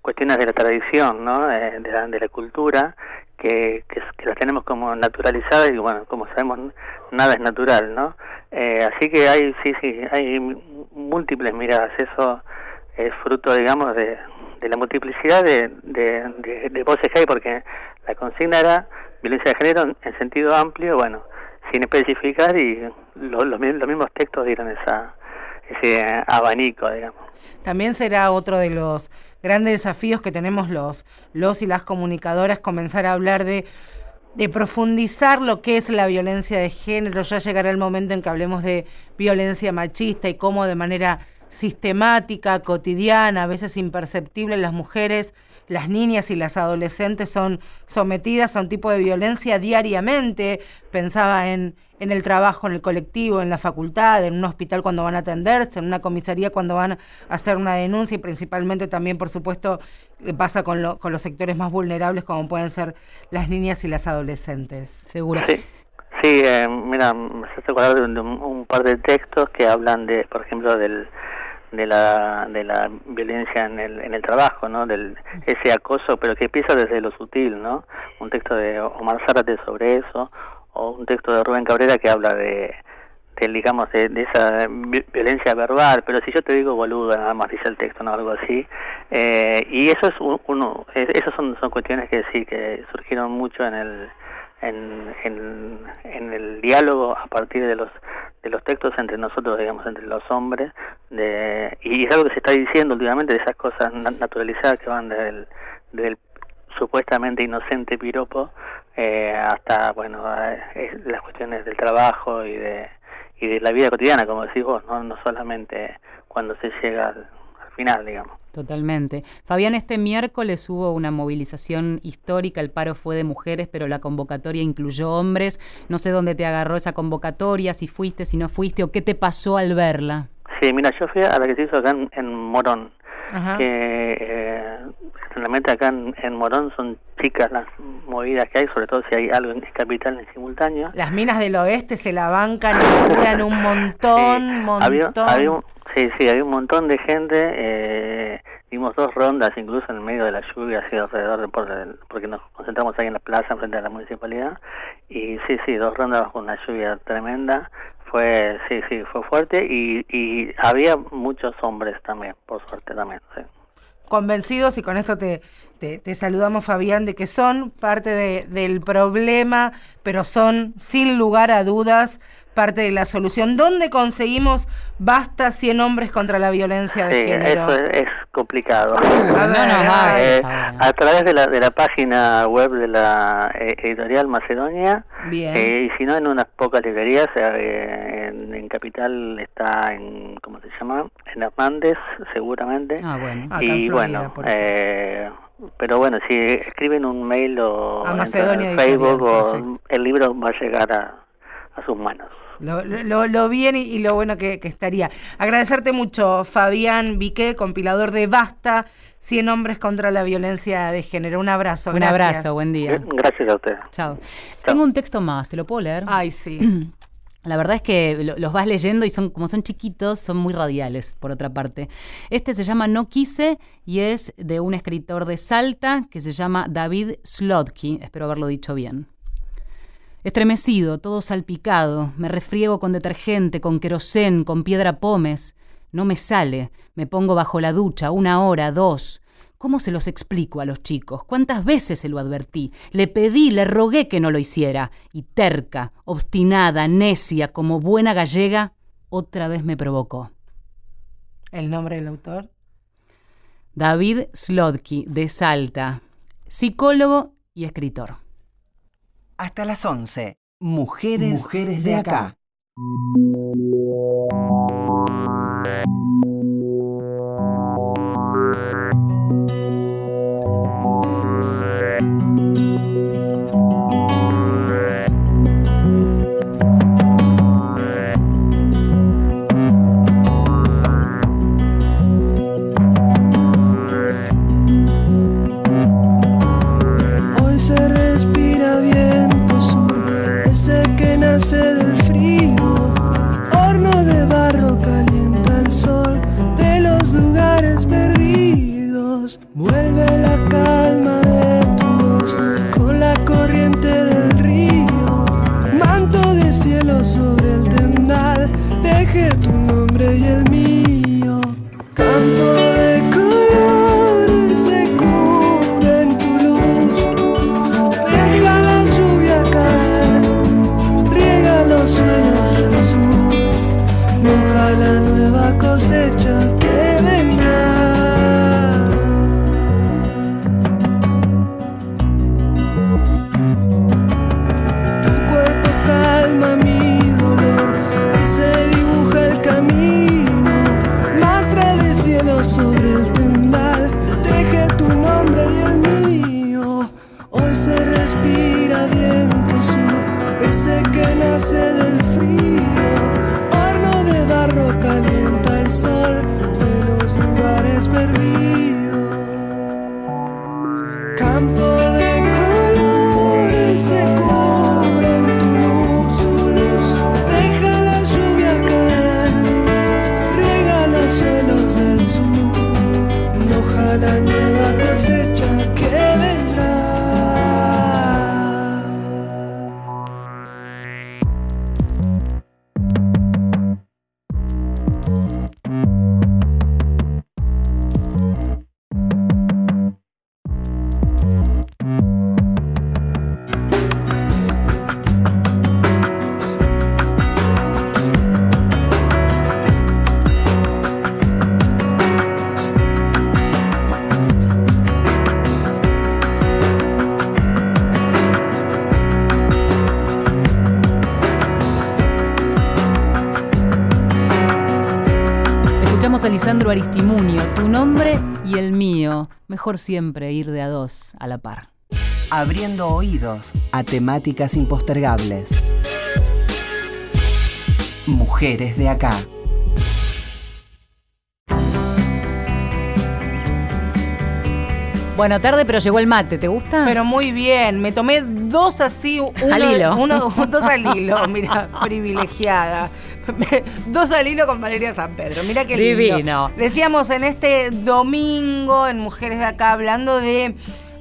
cuestiones de la tradición, ¿no? de, la, de la cultura que, que, las tenemos como naturalizadas y bueno, como sabemos, nada es natural, ¿no? Eh, así que hay, sí, sí, hay múltiples miradas, eso es fruto, digamos, de, de la multiplicidad de, de, voces que hay, porque la consigna era violencia de género en sentido amplio, bueno, sin especificar y los, los mismos textos dieron esa, ese abanico, digamos. También será otro de los grandes desafíos que tenemos los, los y las comunicadoras, comenzar a hablar de, de profundizar lo que es la violencia de género. Ya llegará el momento en que hablemos de violencia machista y cómo de manera sistemática, cotidiana, a veces imperceptible, las mujeres, las niñas y las adolescentes son sometidas a un tipo de violencia diariamente. Pensaba en, en el trabajo, en el colectivo, en la facultad, en un hospital cuando van a atenderse, en una comisaría cuando van a hacer una denuncia y principalmente también, por supuesto, pasa con, lo, con los sectores más vulnerables como pueden ser las niñas y las adolescentes. Seguro. Sí, eh, mira, me hace acordar de un, un, par de textos que hablan de, por ejemplo, del de la de la violencia en el en el trabajo no del ese acoso pero que empieza desde lo sutil no un texto de Omar Zárate sobre eso o un texto de Rubén Cabrera que habla de, de digamos de, esa violencia verbal. Pero si yo te digo boludo nada más dice el texto no algo así. Eh, y eso es uno esas son son cuestiones que sí que surgieron mucho en el en, en, en el diálogo a partir de los de los textos entre nosotros, digamos, entre los hombres, de, y es algo que se está diciendo últimamente de esas cosas naturalizadas que van del, del supuestamente inocente piropo eh, hasta, bueno, las cuestiones del trabajo y de, y de la vida cotidiana, como decís vos, no, no solamente cuando se llega al, final, digamos. Totalmente. Fabián, este miércoles hubo una movilización histórica, el paro fue de mujeres, pero la convocatoria incluyó hombres. No sé dónde te agarró esa convocatoria, si fuiste, si no fuiste, o qué te pasó al verla. Sí, mira, yo fui a la que se hizo acá en, Morón, que eh, realmente acá en, Morón son chicas las movidas que hay, sobre todo si hay algo en capital en simultáneo. Las minas del oeste se la bancan y un montón, montón. Había, había un, Sí, sí, había un montón de gente. Eh, dimos dos rondas, incluso en el medio de la lluvia, así alrededor de por porque nos concentramos ahí en la plaza, frente a la municipalidad. Y sí, sí, dos rondas con una lluvia tremenda. Fue, sí, sí, fue fuerte y, y había muchos hombres también, por suerte también. Sí. Convencidos, y con esto te, te, saludamos, Fabián, de que son parte de, del problema, pero son, sin lugar a dudas, parte de la solución. ¿Dónde conseguimos basta 100 hombres contra la violencia de Sí, género? eso es, es complicado. A ver, no nos hagas Eh, a través de la, de la página web de la eh, editorial Macedonia Bien. eh, y si no en unas pocas librerías eh, en, en Capital está en ¿cómo se llama? en Hernández seguramente Ah, bueno. Acá en y Florida, bueno eh, pero bueno si escriben un mail o A entran Macedonia en Facebook o el libro va a llegar a, a sus manos Lo, lo, lo bien y, y lo bueno que, que estaría. Agradecerte mucho, Fabián Viqué, compilador de Basta, 100 hombres contra la violencia de género. Un abrazo. Un gracias. abrazo, buen día. gracias a usted Chao. Tengo un texto más, ¿te lo puedo leer? Ay, sí. La verdad es que lo- los vas leyendo y son como son chiquitos, son muy radiales, por otra parte. Este se llama No quise y es de un escritor de Salta que se llama David Slotky. Espero haberlo dicho bien. Estremecido, todo salpicado, me refriego con detergente, con querosén, con piedra pómez. No me sale, me pongo bajo la ducha, una hora, dos. ¿Cómo se los explico a los chicos? ¿Cuántas veces se lo advertí? Le pedí, le rogué que no lo hiciera. Y terca, obstinada, necia, como buena gallega, otra vez me provocó. El nombre del autor. David Slotky, de Salta, psicólogo y escritor. Hasta las 11. Mujeres, Mujeres de acá. Hoy sobre el A Lisandro Aristimunio, tu nombre y el mío. Mejor siempre ir de a dos a la par. Abriendo oídos a temáticas impostergables. Mujeres de acá. Bueno, tarde, pero llegó el mate, ¿te gusta? Pero muy bien, me tomé dos así, uno, Al hilo. uno- dos al hilo, mira, privilegiada. dos al hilo con Valeria San Pedro, mira qué lindo. Divino. Decíamos en este domingo en Mujeres de Acá, hablando de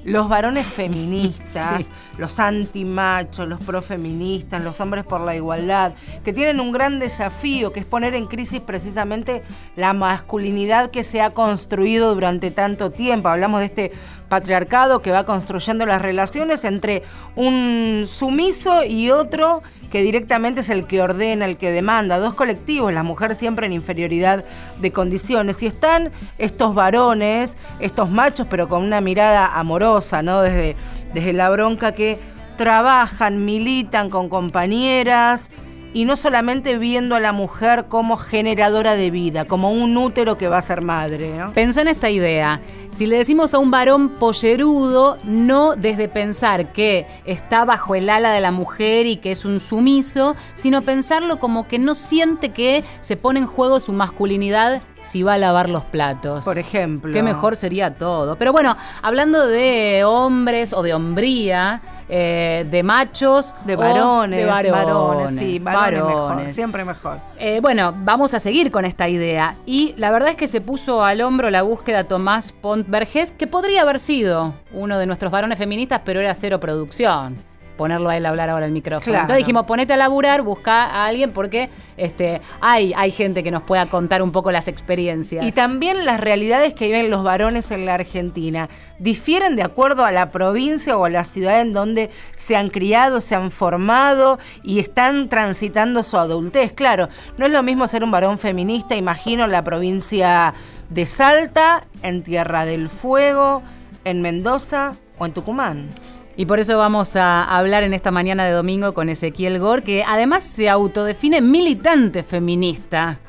los varones feministas, Sí. los antimachos, los profeministas, los hombres por la igualdad, que tienen un gran desafío, que es poner en crisis precisamente la masculinidad que se ha construido durante tanto tiempo. Hablamos de este patriarcado que va construyendo las relaciones entre un sumiso y otro que directamente es el que ordena, el que demanda, dos colectivos, la mujer siempre en inferioridad de condiciones. Y están estos varones, estos machos, pero con una mirada amorosa, ¿no? Desde, desde la bronca que trabajan, militan con compañeras y no solamente viendo a la mujer como generadora de vida, como un útero que va a ser madre, ¿no? Pensá en esta idea. Si le decimos a un varón pollerudo, no desde pensar que está bajo el ala de la mujer y que es un sumiso, sino pensarlo como que no siente que se pone en juego su masculinidad si va a lavar los platos. Por ejemplo. Qué mejor sería todo. Pero bueno, hablando de hombres o de hombría, eh, de machos. De varones, de varones. varones, sí, varones, mejor, siempre mejor. Eh, bueno, vamos a seguir con esta idea. Y la verdad es que se puso al hombro la búsqueda Tomás Pont Vergés, que podría haber sido uno de nuestros varones feministas, pero era cero producción. Ponerlo a él a hablar ahora el micrófono. Claro. Entonces dijimos, ponete a laburar, busca a alguien porque este, hay, hay gente que nos pueda contar un poco las experiencias. Y también las realidades que viven los varones en la Argentina difieren de acuerdo a la provincia o a la ciudad en donde se han criado, se han formado y están transitando su adultez. Claro, no es lo mismo ser un varón feminista, imagino la provincia de Salta, en Tierra del Fuego, en Mendoza o en Tucumán. Y por eso vamos a hablar en esta mañana de domingo con Ezequiel Gor, que además se autodefine militante feminista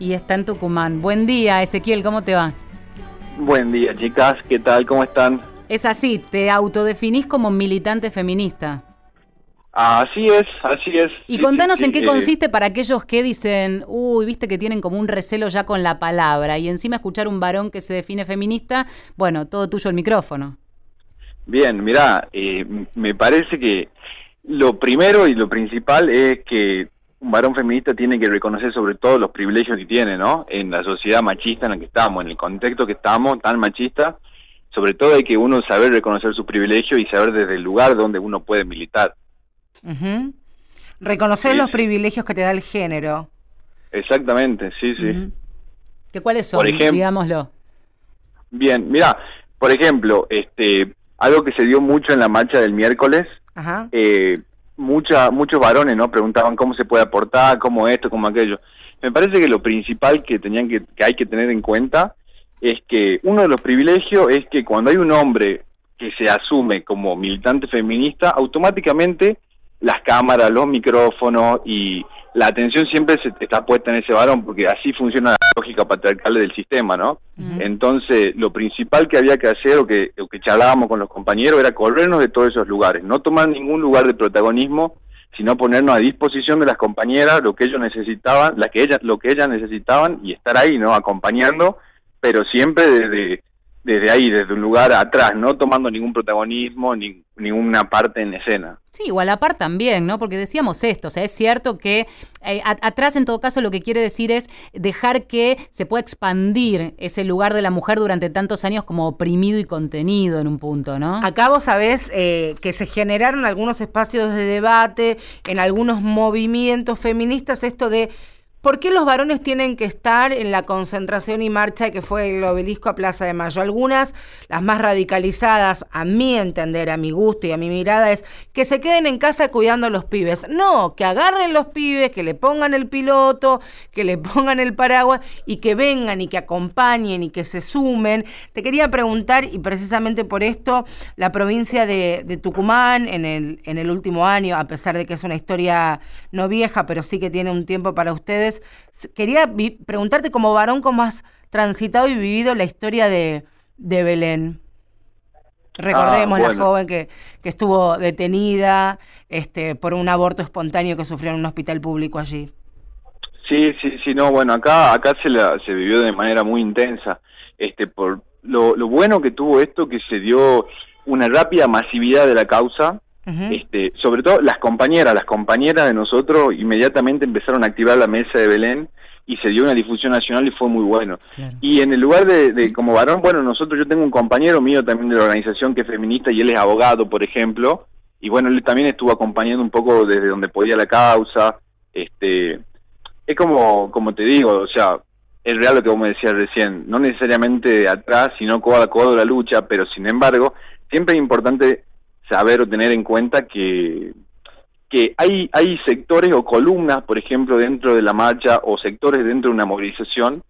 y está en Tucumán. Buen día, Ezequiel, ¿cómo te va? Buen día, chicas. ¿Qué tal? ¿Cómo están? Es así, te autodefinís como militante feminista. Así es, así es. Y Sí, contanos sí, en qué eh, consiste para aquellos que dicen, uy, viste que tienen como un recelo ya con la palabra y encima escuchar un varón que se define feminista, bueno, todo tuyo el micrófono. Bien, mirá, eh, me parece que lo primero y lo principal es que un varón feminista tiene que reconocer sobre todo los privilegios que tiene, ¿no? En la sociedad machista en la que estamos, en el contexto que estamos, tan machista, sobre todo hay que uno saber reconocer sus privilegios y saber desde el lugar donde uno puede militar. Reconocer Sí, los privilegios que te da el género. Exactamente, sí, sí. Ujú. ¿Que ¿Cuáles son? Por ejemplo- Digámoslo. Bien, mira, por ejemplo, este, algo que se dio mucho en la marcha del miércoles, Ajá. eh, mucha, muchos varones no preguntaban cómo se puede aportar, cómo esto, cómo aquello. Me parece que lo principal que tenían que, que hay que tener en cuenta es que uno de los privilegios es que cuando hay un hombre que se asume como militante feminista, automáticamente las cámaras, los micrófonos y la atención siempre se está puesta en ese varón, porque así funciona la lógica patriarcal del sistema, ¿no? Entonces, lo principal que había que hacer o que, o que charlábamos con los compañeros era corrernos de todos esos lugares, no tomar ningún lugar de protagonismo, sino ponernos a disposición de las compañeras lo que ellos necesitaban, la que ellas, lo que ellas necesitaban y estar ahí, ¿no? Acompañando, pero siempre desde, desde ahí, desde un lugar atrás, no tomando ningún protagonismo, ni, ninguna parte en escena. Sí, igual a la par también, ¿no? Porque decíamos esto, o sea, es cierto que eh, a- atrás en todo caso lo que quiere decir es dejar que se pueda expandir ese lugar de la mujer durante tantos años como oprimido y contenido en un punto, ¿no? Acá vos sabés eh, que se generaron algunos espacios de debate en algunos movimientos feministas, esto de por qué los varones tienen que estar en la concentración y marcha que fue el obelisco a Plaza de Mayo. Algunas, las más radicalizadas, a mi entender, a mi gusto y a mi mirada, es que se queden en casa cuidando a los pibes. No, que agarren los pibes, que le pongan el piloto, que le pongan el paraguas y que vengan y que acompañen y que se sumen. Te quería preguntar, y precisamente por esto, la provincia de, de Tucumán en el, en el último año, a pesar de que es una historia no vieja, pero sí que tiene un tiempo para ustedes, quería preguntarte como varón cómo has transitado y vivido la historia de, de Belén. Recordemos Ah, bueno. la joven que, que estuvo detenida este, por un aborto espontáneo que sufrió en un hospital público allí. Sí, sí, sí, no, bueno, acá acá se la, se vivió de manera muy intensa, este por lo, lo bueno que tuvo esto que se dio una rápida masividad de la causa, este, sobre todo las compañeras, las compañeras de nosotros inmediatamente empezaron a activar la mesa de Belén y se dio una difusión nacional y fue muy bueno. Y en el lugar de, de, como varón, bueno, nosotros yo tengo un compañero mío también de la organización que es feminista y él es abogado, por ejemplo, y bueno, él también estuvo acompañando un poco desde donde podía la causa, este, es como, como te digo, o sea, es real lo que vos me decías recién, no necesariamente atrás, sino codo a codo la lucha, pero sin embargo, siempre es importante saber o tener en cuenta que, que hay, hay sectores o columnas, por ejemplo, dentro de la marcha o sectores dentro de una movilización,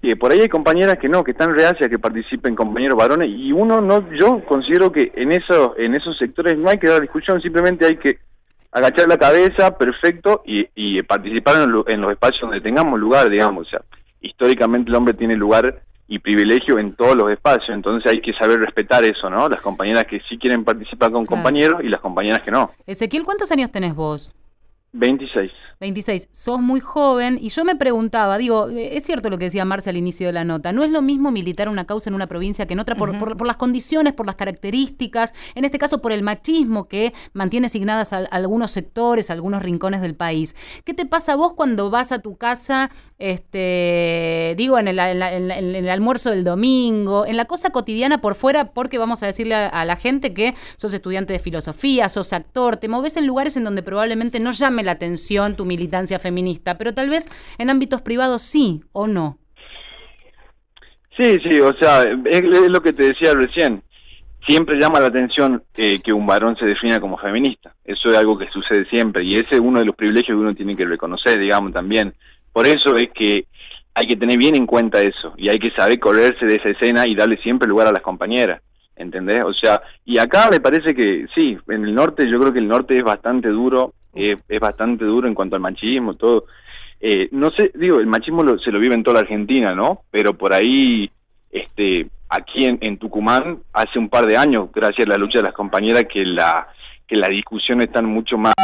que por ahí hay compañeras que no, que están reacias que participen compañeros varones y uno no, yo considero que en esos, en esos sectores no hay que dar discusión, simplemente hay que agachar la cabeza, perfecto, y, y participar en, en los espacios donde tengamos lugar, digamos, o sea, históricamente el hombre tiene lugar y privilegio en todos los espacios, entonces hay que saber respetar eso, ¿no? Las compañeras que sí quieren participar con compañeros y las compañeras que no. Ezequiel, ¿cuántos años tenés vos? 26. 26. Sos muy joven y yo me preguntaba, digo, eh, es cierto lo que decía Marce al inicio de la nota, no es lo mismo militar una causa en una provincia que en otra por, por, las condiciones, por las características, en este caso por el machismo que mantiene asignadas a, algunos sectores, a algunos rincones del país. ¿Qué te pasa a vos cuando vas a tu casa, este, digo, en el, en el almuerzo del domingo, en la cosa cotidiana por fuera, porque vamos a decirle a, a la gente que sos estudiante de filosofía, sos actor, te moves en lugares en donde probablemente no la atención tu militancia feminista, pero tal vez en ámbitos privados sí o no. Sí, sí, o sea, es, lo que te decía recién. Siempre llama la atención eh, que un varón se defina como feminista. Eso es algo que sucede siempre y ese es uno de los privilegios que uno tiene que reconocer, digamos, también. Por eso es que hay que tener bien en cuenta eso y hay que saber correrse de esa escena y darle siempre lugar a las compañeras. ¿entendés? O sea, y acá me parece que sí, en el norte yo creo que el norte es bastante duro, eh, es bastante duro en cuanto al machismo, todo. Eh, no sé, digo, el machismo lo, se lo vive en toda la Argentina, ¿no? Pero por ahí, este, aquí en, en, Tucumán, hace un par de años, gracias a la lucha de las compañeras, que la que las discusiones están mucho más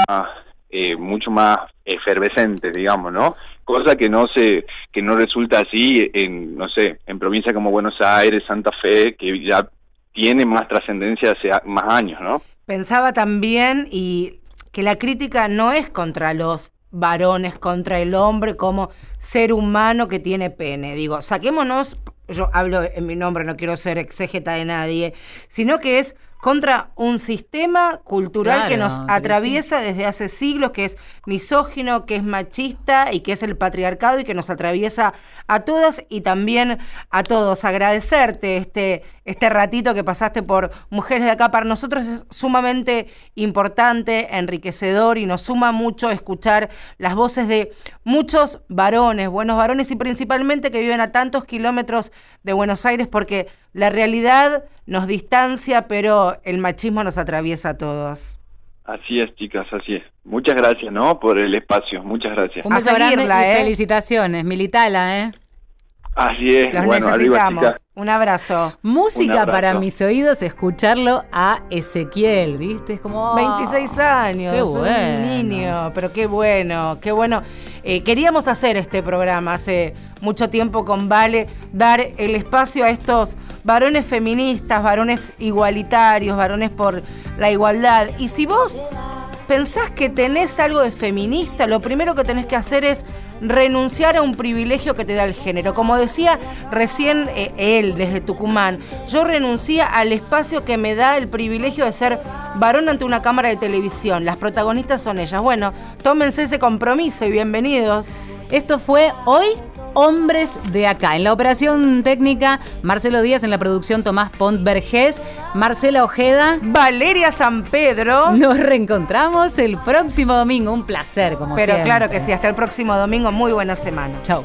eh, mucho más efervescentes, digamos, ¿no? Cosa que no se que no resulta así en no sé, en provincias como Buenos Aires, Santa Fe, que ya tiene más trascendencia hace más años, ¿no? Pensaba también y que la crítica no es contra los varones, contra el hombre como ser humano que tiene pene. Digo, saquémonos, yo hablo en mi nombre, no quiero ser exégeta de nadie, sino que es contra un sistema cultural que nos atraviesa desde hace siglos, que es misógino, que es machista y que es el patriarcado y que nos atraviesa a todas y también a todos. Agradecerte este, este ratito que pasaste por Mujeres de Acá. Para nosotros es sumamente importante, enriquecedor y nos suma mucho escuchar las voces de muchos varones, buenos varones y principalmente que viven a tantos kilómetros de Buenos Aires porque la realidad nos distancia, pero el machismo nos atraviesa a todos. Así es, chicas, así es. Muchas gracias, ¿no? Por el espacio, muchas gracias. Un beso grande y ¿eh? felicitaciones, militala, ¿eh? Así es. Los bueno, necesitamos. Un abrazo. Música para mis oídos, escucharlo a Ezequiel, ¿viste? Es como... 26 años. Qué bueno. Un niño, pero qué bueno, qué bueno. Eh, queríamos hacer este programa hace mucho tiempo con Vale, dar el espacio a estos varones feministas, varones igualitarios, varones por la igualdad. Y si vos pensás que tenés algo de feminista, lo primero que tenés que hacer es renunciar a un privilegio que te da el género. Como decía recién eh, él desde Tucumán, yo renuncié al espacio que me da el privilegio de ser varón ante una cámara de televisión. Las protagonistas son ellas. Bueno, tómense ese compromiso y bienvenidos. Esto fue hoy hombres de acá. En la operación técnica, Marcelo Díaz, en la producción Tomás Pont Vergés, Marcela Ojeda, Valeria San Pedro. Nos reencontramos el próximo domingo. Un placer, como Pero claro que sí, hasta el próximo domingo. Muy buena semana. Chao.